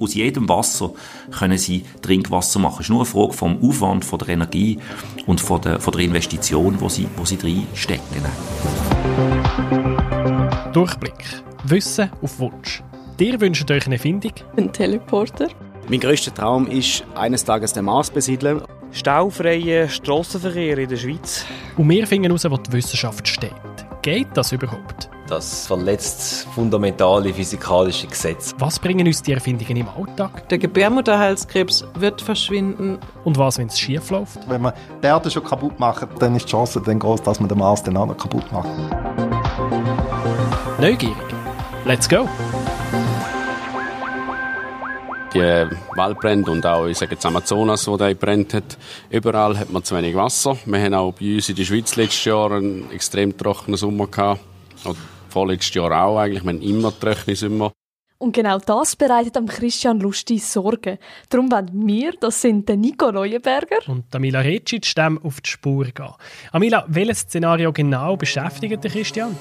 Aus jedem Wasser können sie Trinkwasser machen. Es ist nur eine Frage vom Aufwand, von der Energie und von der, von der Investition, wo sie, wo sie reinstecken. Durchblick. Wissen auf Wunsch. Dir wünscht euch eine Erfindung? Ein Teleporter. Mein grösster Traum ist, eines Tages den Mars besiedeln. Staufreie Strassenverkehr in der Schweiz. Und wir finden heraus, wo die Wissenschaft steht. Geht das überhaupt? Das verletzt fundamentale physikalische Gesetze. Was bringen uns die Erfindungen im Alltag? Der Gebärmutterhalskrebs wird verschwinden. Und was, wenn es schief läuft? Wenn man die Erde schon kaputt macht, dann ist die Chance dann groß, dass man den Mars dann auch noch kaputt macht. Neugierig. Let's go! die Waldbrände und auch ich sage jetzt Amazonas, wo der brennt hat. Überall hat man zu wenig Wasser. Wir haben auch bei uns in der Schweiz letztes Jahr einen extrem trockenen Sommer gehabt. Und vorletztes Jahr auch eigentlich. Wir haben immer trockene Sommer. Und genau das bereitet am Christian Lusti Sorgen. Darum wollen wir, das sind der Nico Neuenberger und Amila Recic, dem auf die Spur gehen. Amila, welches Szenario genau beschäftigt den Christian?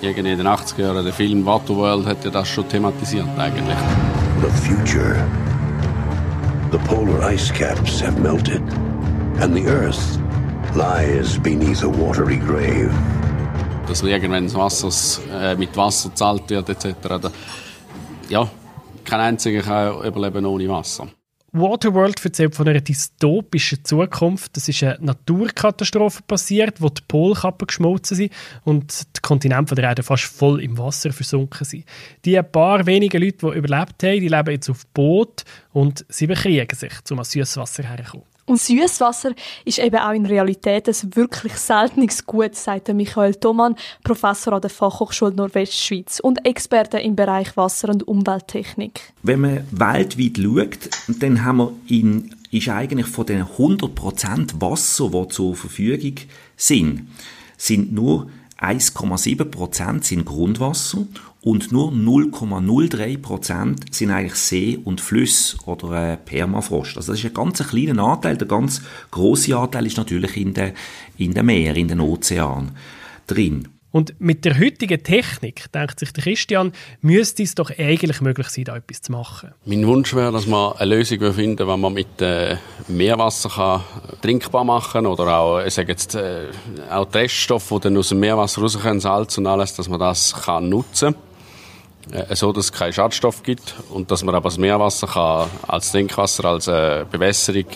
Irgendwie in den 80er Jahren, der Film Waterworld hat ja das schon thematisiert eigentlich. The future. The polar ice caps have melted and the earth lies beneath a watery grave. Dass irgendwann das Wasser äh, mit Wasser zahlt wird etc. Ja, kein einziger kann überleben ohne Wasser. Waterworld erzählt von einer dystopischen Zukunft. Es ist eine Naturkatastrophe passiert, wo die Polkappen geschmolzen sind und die Kontinente der Erde fast voll im Wasser versunken sind. Die paar wenigen Leute, die überlebt haben, die leben jetzt auf Boot und sie bekriegen sich, um an Süßwasser herzukommen. Und Süßwasser ist eben auch in Realität ein wirklich seltenes Gut, sagt Michael Thomann, Professor an der Fachhochschule Nordwestschweiz und Experte im Bereich Wasser- und Umwelttechnik. Wenn man weltweit schaut, dann haben wir in, ist eigentlich von den 100% Wasser, die zur Verfügung sind, sind nur 1,7% sind Grundwasser und nur 0,03% sind eigentlich See und Flüsse oder äh, Permafrost. Also das ist ein ganz kleiner Anteil. Der ganz große Anteil ist natürlich in den in den Meeren, in den Ozeanen drin. Und mit der heutigen Technik, denkt sich der Christian, müsste es doch eigentlich möglich sein, da etwas zu machen. Mein Wunsch wäre, dass man eine Lösung finden die man mit äh, Meerwasser kann trinkbar machen kann. Oder auch, ich sage jetzt, äh, auch die Reststoffe, die dann aus dem Meerwasser rauskommen, Salz und alles, dass man das kann nutzen kann. Äh, so, dass es keinen Schadstoff gibt und dass man aber das Meerwasser kann als Trinkwasser, als äh, Bewässerung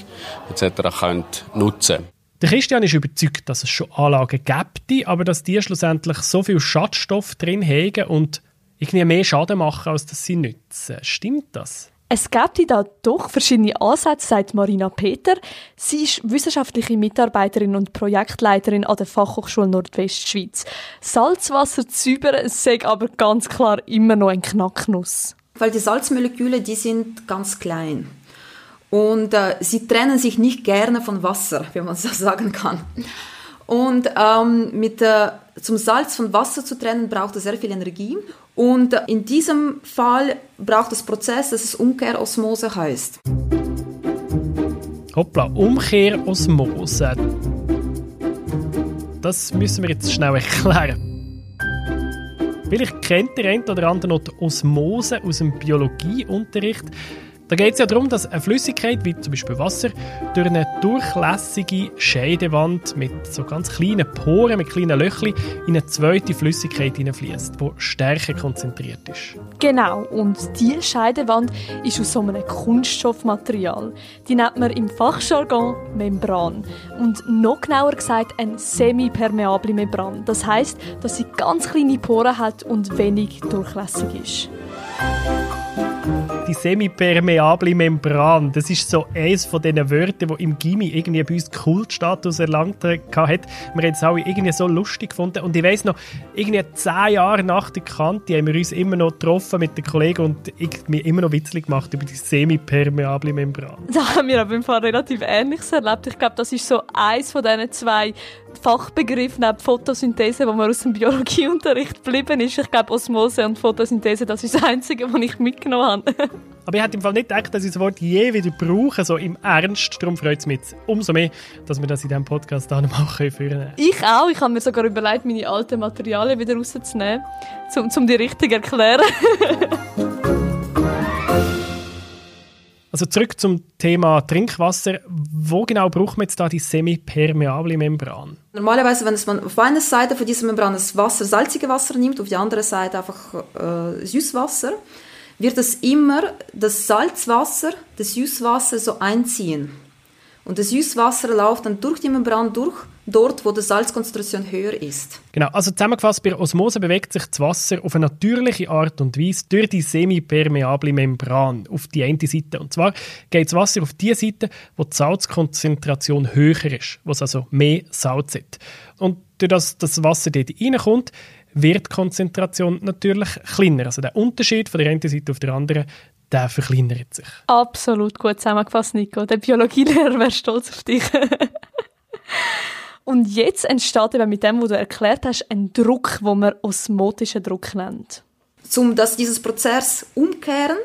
etc. Kann nutzen der Christian ist überzeugt, dass es schon Anlagen gibt, aber dass die schlussendlich so viel Schadstoff drin haben und irgendwie mehr Schaden machen, als dass sie nützen. Stimmt das? Es gibt da doch verschiedene Ansätze, sagt Marina Peter. Sie ist wissenschaftliche Mitarbeiterin und Projektleiterin an der Fachhochschule Nordwestschweiz. Salzwasser zu säubern sei aber ganz klar immer noch ein Knacknuss. Weil die Salzmoleküle, die sind ganz klein. Und äh, sie trennen sich nicht gerne von Wasser, wenn man so sagen kann. Und ähm, mit, äh, zum Salz von Wasser zu trennen, braucht es sehr viel Energie. Und in diesem Fall braucht es Prozess, das es Umkehrosmose heißt. Hoppla, Umkehrosmose. Das müssen wir jetzt schnell erklären. Vielleicht kennt der eine oder andere noch die Osmose aus dem Biologieunterricht. Da geht es ja darum, dass eine Flüssigkeit, wie zum Beispiel Wasser, durch eine durchlässige Scheidewand mit so ganz kleinen Poren, mit kleinen Löchern, in eine zweite Flüssigkeit hineinfließt, die stärker konzentriert ist. Genau, und diese Scheidewand ist aus so einem Kunststoffmaterial. Die nennt man im Fachjargon Membran. Und noch genauer gesagt eine semipermeable Membran. Das heißt, dass sie ganz kleine Poren hat und wenig durchlässig ist die semipermeable Membran. Das ist so eines von diesen Wörtern, die im Gimmi irgendwie bei uns Kultstatus erlangt hat. Wir haben es auch irgendwie so lustig gefunden. Und ich weiss noch, irgendwie zehn Jahre nach der Kante haben wir uns immer noch getroffen mit den Kollegen und ich mir immer noch witzig gemacht über die semipermeable Membran. Da haben wir aber im Fall relativ Ähnliches erlebt. Ich glaube, das ist so eins von diesen zwei Fachbegriffen neben Photosynthese, wo man aus dem Biologieunterricht geblieben ist. Ich glaube, Osmose und Photosynthese, das ist das Einzige, was ich mitgenommen habe. Aber ich hätte im Fall nicht gedacht, dass ich das Wort je wieder brauche, so im Ernst. Darum freut es mich umso mehr, dass wir das in diesem Podcast auch noch führen können. Ich auch. Ich habe mir sogar überlegt, meine alten Materialien wieder rauszunehmen, um, um die richtig zu erklären. Also zurück zum Thema Trinkwasser. Wo genau braucht man jetzt da die semipermeable Membran? Normalerweise, wenn man auf einer Seite von dieser Membran das Wasser, salzige Wasser nimmt, auf die andere Seite einfach äh, Süßwasser, wird es immer das Salzwasser, das Süßwasser so einziehen. Und das Süßwasser läuft dann durch die Membran durch, dort, wo die Salzkonzentration höher ist. Genau, also zusammengefasst, bei Osmose bewegt sich das Wasser auf eine natürliche Art und Weise durch die semipermeable Membran auf die eine Seite. Und zwar geht das Wasser auf die Seite, wo die Salzkonzentration höher ist, wo es also mehr Salz hat. Und durch das das Wasser dort reinkommt, wird die Konzentration natürlich kleiner. Also der Unterschied von der einen Seite auf der anderen, der verkleinert sich. Absolut gut zusammengefasst, Nico. Der Biologielehrer wäre stolz auf dich. Und jetzt entsteht eben mit dem, was du erklärt hast, ein Druck, wo man osmotischen Druck nennt. Um das, dieses Prozess umkehren,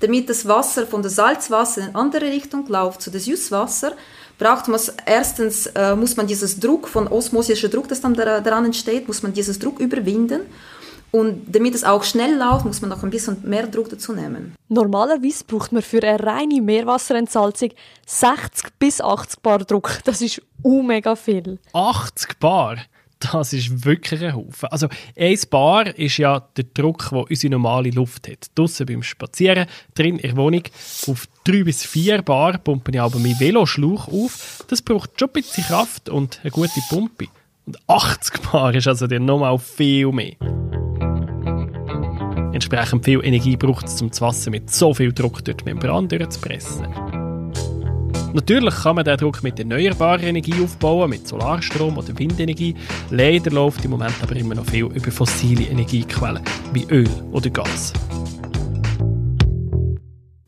damit das Wasser von der Salzwasser in andere Richtung läuft zu dem Süßwasser, braucht man erstens äh, muss man dieses Druck von osmosischer Druck, das dann daran entsteht, muss man dieses Druck überwinden. Und damit es auch schnell läuft, muss man noch ein bisschen mehr Druck dazu nehmen. Normalerweise braucht man für eine reine Meerwasserentsalzung 60 bis 80 Bar Druck. Das ist mega viel. 80 Bar? Das ist wirklich ein Haufen. Also, ein Bar ist ja der Druck, den unsere normale Luft hat. Draussen beim Spazieren, drin in der Wohnung. Auf 3 bis 4 Bar pumpe ich aber meinen Veloschlauch auf. Das braucht schon ein bisschen Kraft und eine gute Pumpe. Und 80 Bar ist also dann nochmal viel mehr. Entsprechend viel Energie braucht es, um das Wasser mit so viel Druck durch die Membran durchzupressen. Natürlich kann man den Druck mit erneuerbarer Energie aufbauen, mit Solarstrom oder Windenergie. Leider läuft im Moment aber immer noch viel über fossile Energiequellen, wie Öl oder Gas.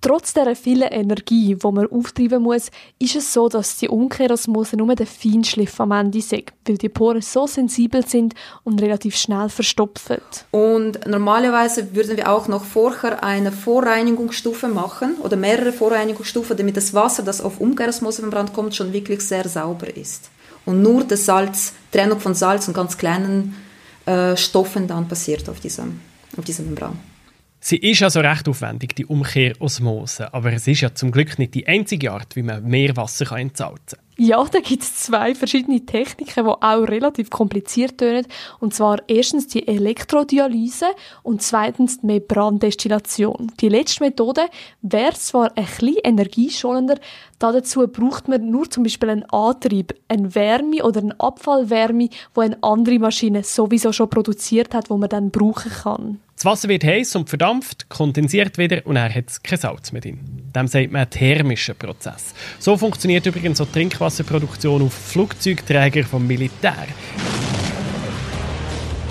Trotz dieser vielen Energie, die man auftreiben muss, ist es so, dass die Umkehrosmose nur der Feinschliff am Ende ist, weil die Poren so sensibel sind und relativ schnell verstopfen. Und normalerweise würden wir auch noch vorher eine Vorreinigungsstufe machen oder mehrere Vorreinigungsstufen, damit das Wasser, das auf Umkehrosmosemembran kommt, schon wirklich sehr sauber ist. Und nur das Salz, Trennung von Salz und ganz kleinen äh, Stoffen dann passiert auf dieser, auf dieser Membran. Sie ist also recht aufwendig, die Umkehrosmose, aber es ist ja zum Glück nicht die einzige Art, wie man Meerwasser entsalzen kann. Ja, da gibt es zwei verschiedene Techniken, die auch relativ kompliziert tönen. Und zwar erstens die Elektrodialyse und zweitens die Membrandestillation. Die letzte Methode wäre zwar ein bisschen energieschonender, dazu braucht man nur zum Beispiel einen Antrieb, eine Wärme oder eine Abfallwärme, die eine andere Maschine sowieso schon produziert hat, wo man dann brauchen kann. Das Wasser wird heiß und verdampft, kondensiert wieder und er hat kein Salz mehr drin. Dem sagt man thermischer Prozess. So funktioniert übrigens so Trinkwasserproduktion auf Flugzeugträgern vom Militär.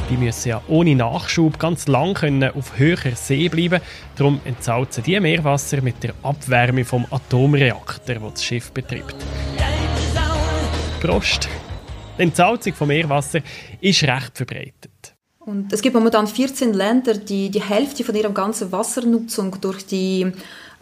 Die müssen ja ohne Nachschub ganz lang können auf höherer See bleiben. Darum entsalzen die Meerwasser mit der Abwärme vom Atomreaktor, der das Schiff betreibt. Prost! Die Entsalzung von Meerwasser ist recht verbreitet. Und es gibt momentan 14 Länder, die die Hälfte von ihrer ganzen Wassernutzung durch die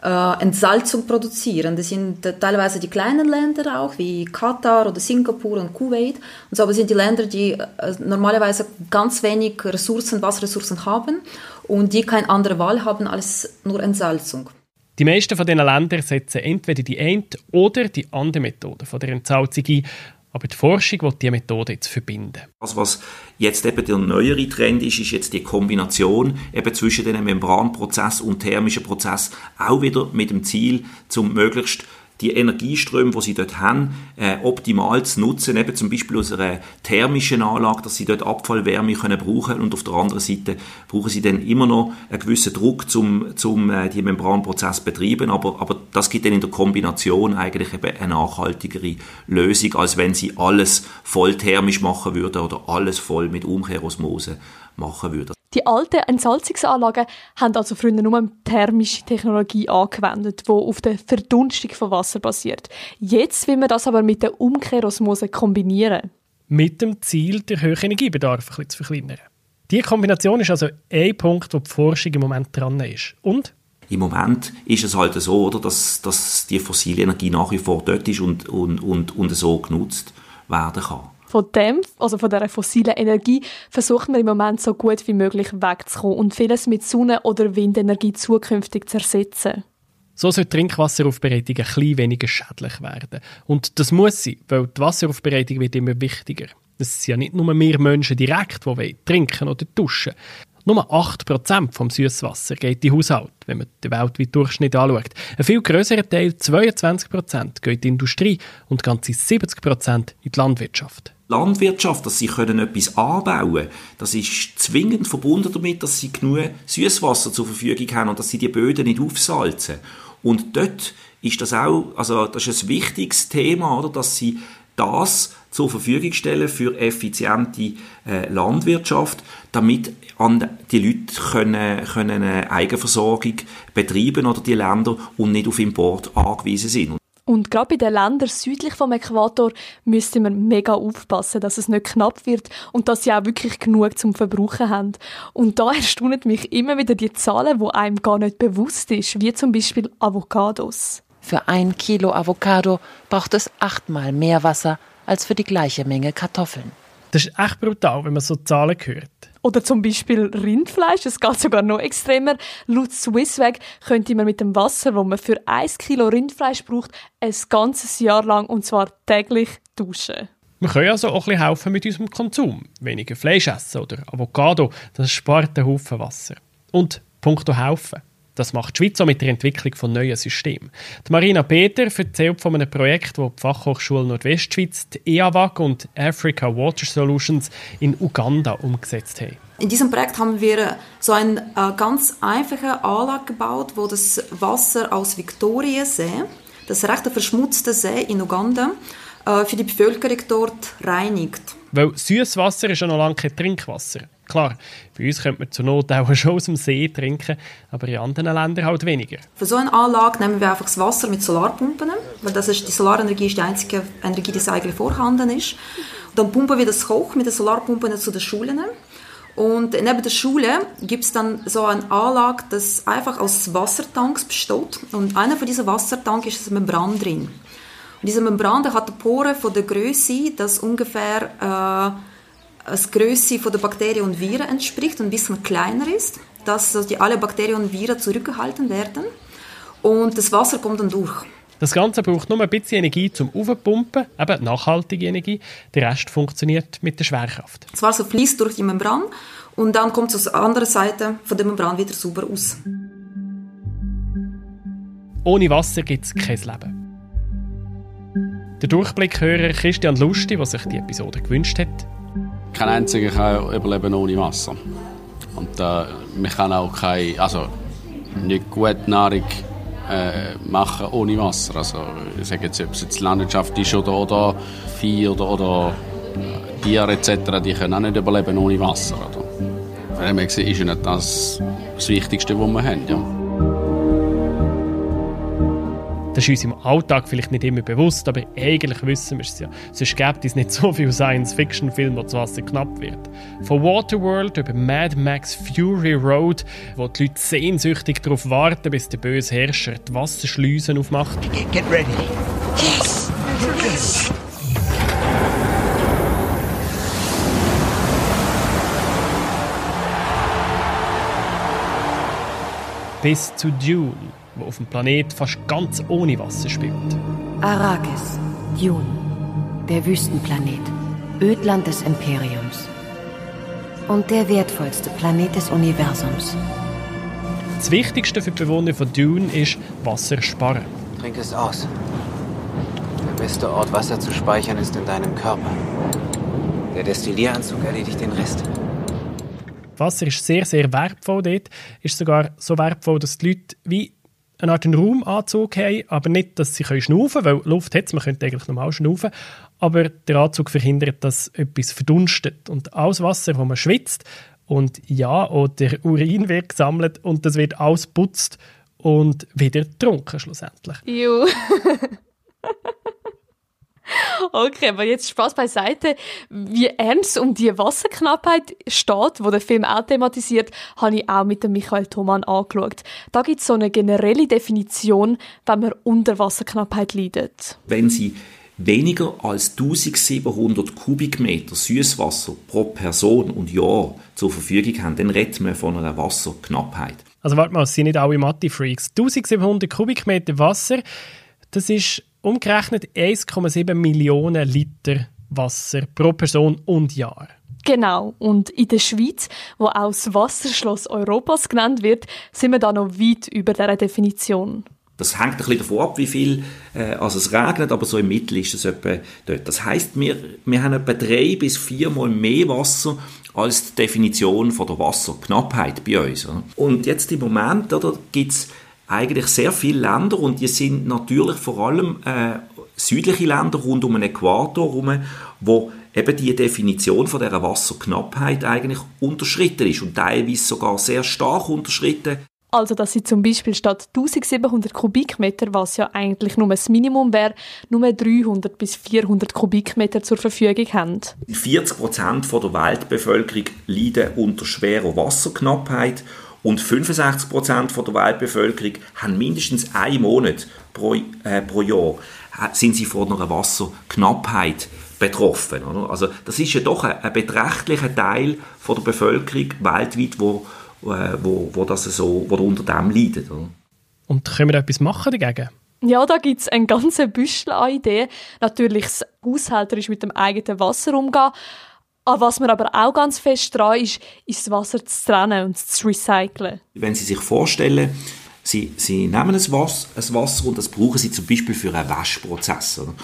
äh, Entsalzung produzieren. Das sind teilweise die kleinen Länder auch, wie Katar oder Singapur und Kuwait. Und so aber sind die Länder, die äh, normalerweise ganz wenig Ressourcen, Wasserressourcen haben und die keine andere Wahl haben als nur Entsalzung. Die meisten von diesen Ländern setzen entweder die eine oder die andere Methode von der Entsalzung ein aber die Forschung will diese Methode jetzt verbinden. Also was jetzt eben der neuere Trend ist, ist jetzt die Kombination eben zwischen dem Membranprozess und thermischen Prozess auch wieder mit dem Ziel, zum möglichst die Energieströme, die sie dort haben, äh, optimal zu nutzen, eben zum Beispiel aus einer thermischen Anlage, dass sie dort Abfallwärme können brauchen und auf der anderen Seite brauchen sie dann immer noch einen gewissen Druck, zum, zum äh, die Membranprozess betreiben, aber, aber das gibt dann in der Kombination eigentlich eben eine nachhaltigere Lösung, als wenn sie alles voll thermisch machen würden oder alles voll mit Umkehrosmose machen würden. Die alten Entsalzungsanlagen haben also früher nur thermische Technologie angewendet, die auf der Verdunstung von Wasser basiert. Jetzt will man das aber mit der Umkehrosmose kombinieren. Mit dem Ziel, den hohen Energiebedarf ein bisschen zu verkleinern. Diese Kombination ist also ein Punkt, wo die Forschung im Moment dran ist. Und? Im Moment ist es halt so, oder, dass, dass die fossile Energie nach wie vor dort ist und, und, und, und so genutzt werden kann von dem, also von dieser fossilen Energie, versucht man im Moment so gut wie möglich wegzukommen und vieles mit Sonne- oder Windenergie zukünftig zu ersetzen. So soll die Trinkwasseraufbereitung ein bisschen weniger schädlich werden. Und das muss sie, weil die Wasseraufbereitung wird immer wichtiger. Es sind ja nicht nur wir Menschen direkt, die trinken oder duschen. Nur 8% vom Süßwasser geht in Haushalt, wenn man den weltweiten Durchschnitt anschaut. Ein viel größerer Teil, 22%, geht in die Industrie und ganze 70% in die Landwirtschaft. Landwirtschaft, dass sie können etwas anbauen das ist zwingend verbunden damit, dass sie genug Süßwasser zur Verfügung haben und dass sie die Böden nicht aufsalzen. Und dort ist das auch, also das ist ein wichtiges Thema, oder, dass sie das zur Verfügung stellen für effiziente äh, Landwirtschaft, damit die Leute können, können eine Eigenversorgung betreiben oder die Länder und nicht auf Import angewiesen sind. Und gerade bei den Ländern südlich vom Äquator müsste man mega aufpassen, dass es nicht knapp wird und dass sie auch wirklich genug zum Verbrauchen haben. Und da erstaunen mich immer wieder die Zahlen, wo einem gar nicht bewusst ist, wie zum Beispiel Avocados. Für ein Kilo Avocado braucht es achtmal mehr Wasser als für die gleiche Menge Kartoffeln. Das ist echt brutal, wenn man so Zahlen hört. Oder zum Beispiel Rindfleisch, das geht sogar noch extremer. Laut Swissweg könnte man mit dem Wasser, das man für 1 Kilo Rindfleisch braucht, ein ganzes Jahr lang und zwar täglich duschen. Wir können also auch ein bisschen helfen mit unserem Konsum. Weniger Fleisch essen oder Avocado, das spart einen Haufen Wasser. Und punkto helfen. Das macht die Schweiz auch mit der Entwicklung von neuen Systemen. Die Marina Peter erzählt von einem Projekt, das die Fachhochschule Nordwestschweiz, die EAWAG und Africa Water Solutions in Uganda umgesetzt haben. In diesem Projekt haben wir so eine äh, ganz einfache Anlage gebaut, wo das Wasser aus Victoriasee, das recht verschmutzte See in Uganda, äh, für die Bevölkerung dort reinigt. Weil Süßwasser ist ja noch lange kein Trinkwasser. Klar, bei uns könnte man zur Not auch schon aus dem See trinken, aber in anderen Ländern halt weniger. Für so eine Anlage nehmen wir einfach das Wasser mit Solarpumpen, weil das ist, die Solarenergie ist die einzige Energie, die eigentlich vorhanden ist. Und dann pumpen wir das hoch mit den Solarpumpen zu den Schulen. Und neben der Schule gibt es dann so eine Anlage, das einfach aus Wassertanks besteht. Und einer von diesen Wassertanks ist eine Membran drin. Und diese Membran hat eine Pore von der Größe, das ungefähr äh, als Größe der Bakterien und Viren entspricht und ein bisschen kleiner ist, dass die alle Bakterien und Viren zurückgehalten werden und das Wasser kommt dann durch. Das Ganze braucht nur ein bisschen Energie zum Aufpumpen, eben nachhaltige Energie. Der Rest funktioniert mit der Schwerkraft. Das Wasser fließt durch die Membran und dann kommt es aus der anderen Seite von der Membran wieder sauber aus. Ohne Wasser gibt es kein Leben. Der Durchblickhörer Christian Lustig, der sich die Episode gewünscht hat, kein einziger kann überleben ohne Wasser. Und äh, man kann auch keine, also nicht gute Nahrung äh, machen ohne Wasser. Also ich sage jetzt, ob es jetzt Landwirtschaft ist oder, oder Vieh oder, oder äh, Tiere etc., die können auch nicht überleben ohne Wasser. Oder? Von dem ist nicht das das Wichtigste, was wir haben. Ja. Das ist uns im Alltag vielleicht nicht immer bewusst, aber eigentlich wissen wir es ja. Sonst gibt es nicht so viele Science-Fiction-Filme, wo das Wasser knapp wird. Von Waterworld über Mad Max Fury Road, wo die Leute sehnsüchtig darauf warten, bis der böse Herrscher die Wasserschleusen aufmacht. Get, get ready. Yes! Yes! Bis zu Dune wo auf dem Planet fast ganz ohne Wasser spielt. Arrakis, Dune, der Wüstenplanet, Ödland des Imperiums und der wertvollste Planet des Universums. Das Wichtigste für die Bewohner von Dune ist Wasser sparen. Trink es aus. Der beste Ort, Wasser zu speichern, ist in deinem Körper. Der Destillieranzug erledigt den Rest. Wasser ist sehr, sehr wertvoll dort. Ist sogar so wertvoll, dass die Leute wie eine Art Raumanzug haben, aber nicht, dass sie schnaufen können, weil Luft hat man könnte eigentlich normal schnaufen, aber der Anzug verhindert, dass etwas verdunstet. Und alles Wasser, das man schwitzt, und ja, oder Urin wird gesammelt und das wird ausputzt und wieder getrunken schlussendlich. Juh. Okay, aber jetzt Spaß beiseite. Wie ernst um die Wasserknappheit steht, wo der Film auch thematisiert, habe ich auch mit dem Michael Thoman angeschaut. Da gibt es so eine generelle Definition, wenn man unter Wasserknappheit leidet. Wenn Sie weniger als 1700 Kubikmeter Süßwasser pro Person und Jahr zur Verfügung haben, dann redet man von einer Wasserknappheit. Also warte mal, sind nicht alle Mathe-Freaks. 1700 Kubikmeter Wasser, das ist umgerechnet 1,7 Millionen Liter Wasser pro Person und Jahr. Genau. Und in der Schweiz, wo auch das Wasserschloss Europas genannt wird, sind wir da noch weit über dieser Definition. Das hängt ein bisschen davon ab, wie viel äh, also es regnet, aber so im Mittel ist es etwa dort. Das heißt, wir, wir haben etwa drei bis viermal mehr Wasser als die Definition von der Wasserknappheit bei uns. Oder? Und jetzt im Moment gibt es eigentlich sehr viele Länder und die sind natürlich vor allem äh, südliche Länder rund um den Äquator herum, wo eben die Definition von der Wasserknappheit eigentlich unterschritten ist und teilweise sogar sehr stark unterschritten. Also, dass sie zum Beispiel statt 1700 Kubikmeter, was ja eigentlich nur das Minimum wäre, nur 300 bis 400 Kubikmeter zur Verfügung haben. 40 Prozent der Weltbevölkerung leiden unter schwerer Wasserknappheit und 65 Prozent der Weltbevölkerung haben mindestens einen Monat pro, äh, pro Jahr sind sie von einer Wasserknappheit betroffen. Oder? Also das ist ja doch ein, ein beträchtlicher Teil von der Bevölkerung weltweit, wo, äh, wo, wo, das so, wo unter dem leidet. Oder? Und können wir etwas machen dagegen? Ja, da gibt es ein ganzes Büschel an Ideen. Natürlich das Haushälterisch mit dem eigenen Wasser umgehen. Aber was man aber auch ganz fest dran ist, ist das Wasser zu trennen und zu recyceln. Wenn Sie sich vorstellen, Sie, Sie nehmen ein Wasser, ein Wasser und das brauchen Sie zum Beispiel für einen Waschprozess. Oder?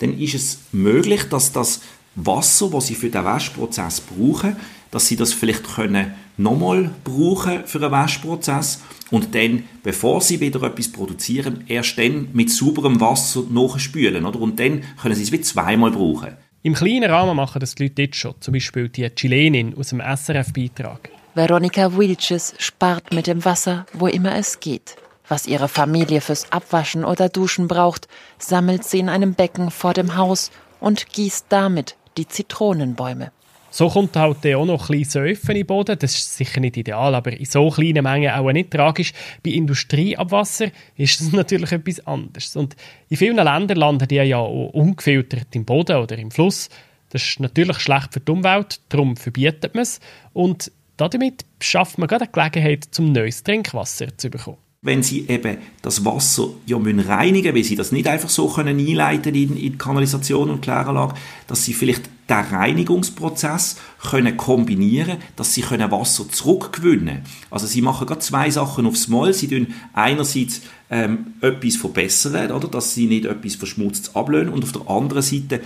Dann ist es möglich, dass das Wasser, das Sie für den Waschprozess brauchen, dass Sie das vielleicht können nochmal brauchen für einen Waschprozess und dann, bevor Sie wieder etwas produzieren, erst dann mit sauberem Wasser nachspülen. Oder? Und dann können Sie es wie zweimal brauchen. Im kleinen Rahmen machen das die Leute jetzt schon, zum Beispiel die Chilenin aus dem SRF-Beitrag. Veronika Wilches spart mit dem Wasser, wo immer es geht. Was ihre Familie fürs Abwaschen oder Duschen braucht, sammelt sie in einem Becken vor dem Haus und gießt damit die Zitronenbäume. So kommt halt auch noch ein bisschen Säufen den Boden. Das ist sicher nicht ideal, aber in so kleinen Mengen auch nicht tragisch. Bei Industrieabwasser ist das natürlich etwas anderes. Und in vielen Ländern landen die ja auch ungefiltert im Boden oder im Fluss. Das ist natürlich schlecht für die Umwelt, darum verbietet man es. Und damit schafft man gerade eine Gelegenheit, zum neues Trinkwasser zu bekommen. Wenn Sie eben das Wasser ja müssen reinigen weil Sie das nicht einfach so können einleiten in, in Kanalisation und Kläranlage, dass Sie vielleicht den Reinigungsprozess können kombinieren, dass Sie können Wasser zurückgewinnen. Also Sie machen gerade zwei Sachen aufs Mal. Sie tun einerseits ähm, etwas verbessern, oder, dass Sie nicht etwas verschmutztes ablösen und auf der anderen Seite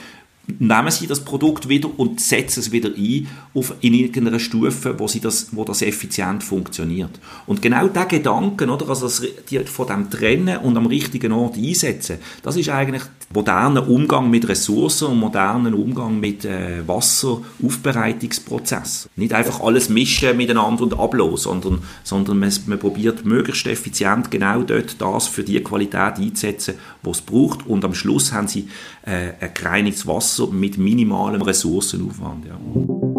nehmen sie das Produkt wieder und setzen es wieder ein auf, in irgendeiner Stufe, wo, sie das, wo das effizient funktioniert. Und genau der Gedanken, oder, also das, die, von dem Trennen und am richtigen Ort einsetzen, das ist eigentlich moderner Umgang mit Ressourcen und modernen Umgang mit äh, Wasseraufbereitungsprozess. Nicht einfach alles mischen miteinander und ablosen, sondern, sondern man, man probiert möglichst effizient genau dort das für die Qualität einzusetzen, was es braucht und am Schluss haben sie äh, ein gereinigtes Wasser mit minimalem Ressourcenaufwand. Ja.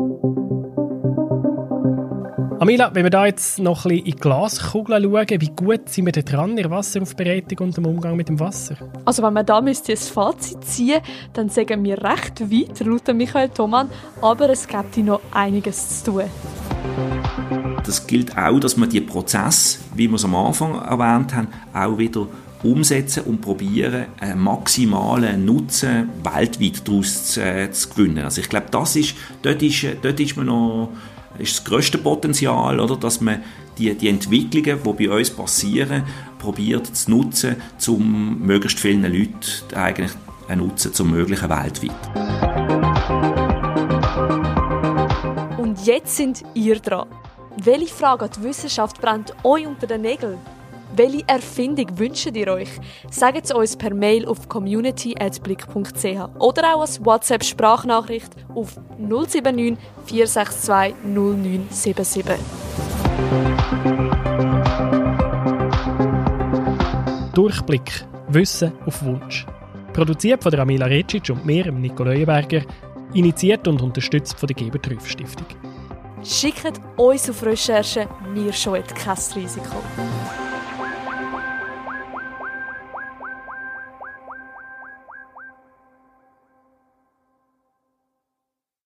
Amila, wenn wir da jetzt noch ein bisschen in die Glaskugeln schauen, wie gut sind wir da dran in der Wasseraufbereitung und im Umgang mit dem Wasser? Also wenn man da müsste ein Fazit ziehen, dann sagen wir recht weit, laut Michael Thomann, aber es gibt noch einiges zu tun. Das gilt auch, dass man die Prozesse, wie wir es am Anfang erwähnt haben, auch wieder umsetzen und probieren, einen maximalen Nutzen weltweit daraus zu, äh, zu gewinnen. Also ich glaube, das ist, dort ist, dort ist man noch ist das grösste Potenzial, oder, dass man die, die Entwicklungen, die bei uns passieren, probiert zu nutzen, um möglichst vielen Leuten eigentlich einen Nutzen zu ermöglichen weltweit. Und jetzt sind ihr dran. Welche Frage an die Wissenschaft brennt euch unter den Nägeln? Welche Erfindung wünscht ihr euch? Sagt es uns per Mail auf community.blick.ch oder auch als WhatsApp-Sprachnachricht auf 079 462 0977. Durchblick. Wissen auf Wunsch. Produziert von der Amila Recic und mir, Nico Leuenberger. Initiiert und unterstützt von der Geber Stiftung. Schickt uns auf Recherche, wir scheuen kein Risiko.